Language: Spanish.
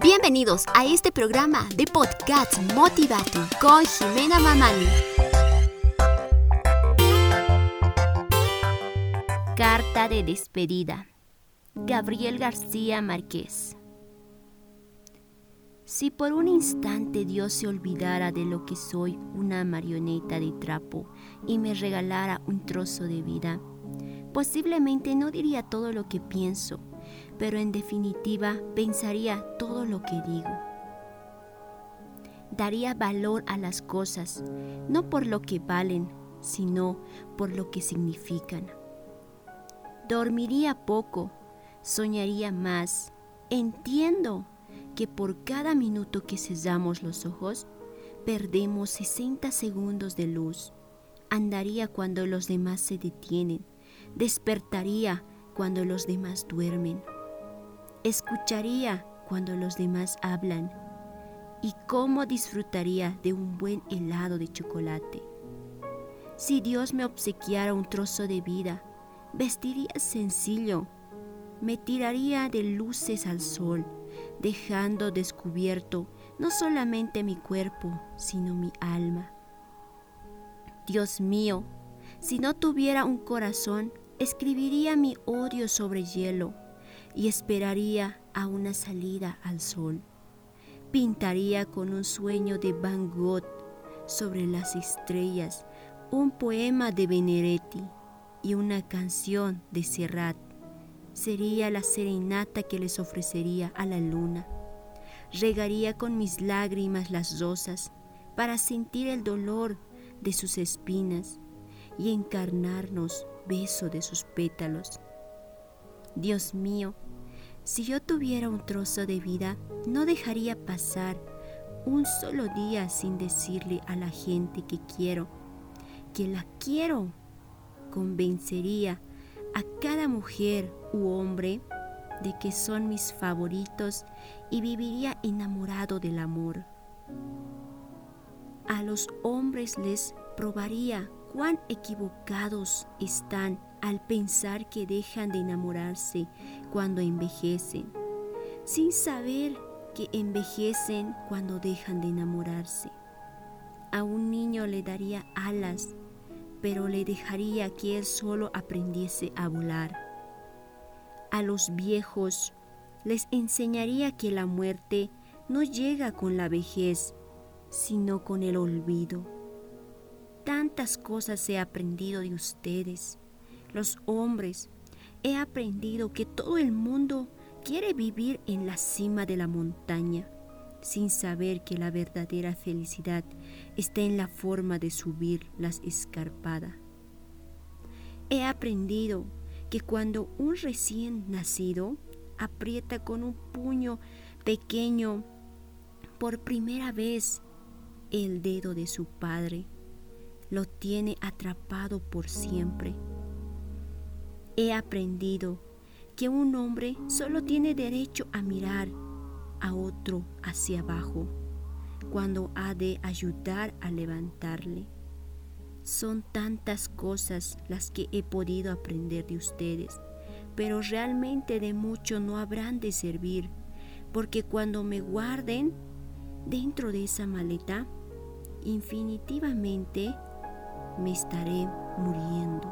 Bienvenidos a este programa de podcast Motivate con Jimena Mamani. Carta de despedida. Gabriel García Márquez. Si por un instante Dios se olvidara de lo que soy, una marioneta de trapo, y me regalara un trozo de vida, posiblemente no diría todo lo que pienso, pero en definitiva pensaría todo lo que digo. Daría valor a las cosas, no por lo que valen, sino por lo que significan. Dormiría poco, soñaría más. Entiendo que por cada minuto que cesamos los ojos, perdemos 60 segundos de luz. Andaría cuando los demás se detienen. Despertaría cuando los demás duermen. Escucharía cuando los demás hablan. Y cómo disfrutaría de un buen helado de chocolate. Si Dios me obsequiara un trozo de vida, vestiría sencillo. Me tiraría de luces al sol dejando descubierto no solamente mi cuerpo, sino mi alma. Dios mío, si no tuviera un corazón, escribiría mi odio sobre hielo y esperaría a una salida al sol. Pintaría con un sueño de Van Gogh sobre las estrellas un poema de Benedetti y una canción de Serrat sería la serenata que les ofrecería a la luna. Regaría con mis lágrimas las rosas para sentir el dolor de sus espinas y encarnarnos beso de sus pétalos. Dios mío, si yo tuviera un trozo de vida, no dejaría pasar un solo día sin decirle a la gente que quiero, que la quiero. Convencería a cada mujer u hombre de que son mis favoritos y viviría enamorado del amor. A los hombres les probaría cuán equivocados están al pensar que dejan de enamorarse cuando envejecen, sin saber que envejecen cuando dejan de enamorarse. A un niño le daría alas pero le dejaría que él solo aprendiese a volar. A los viejos les enseñaría que la muerte no llega con la vejez, sino con el olvido. Tantas cosas he aprendido de ustedes, los hombres. He aprendido que todo el mundo quiere vivir en la cima de la montaña sin saber que la verdadera felicidad está en la forma de subir las escarpadas. He aprendido que cuando un recién nacido aprieta con un puño pequeño por primera vez el dedo de su padre, lo tiene atrapado por siempre. He aprendido que un hombre solo tiene derecho a mirar a otro hacia abajo cuando ha de ayudar a levantarle. Son tantas cosas las que he podido aprender de ustedes, pero realmente de mucho no habrán de servir, porque cuando me guarden dentro de esa maleta, infinitivamente me estaré muriendo.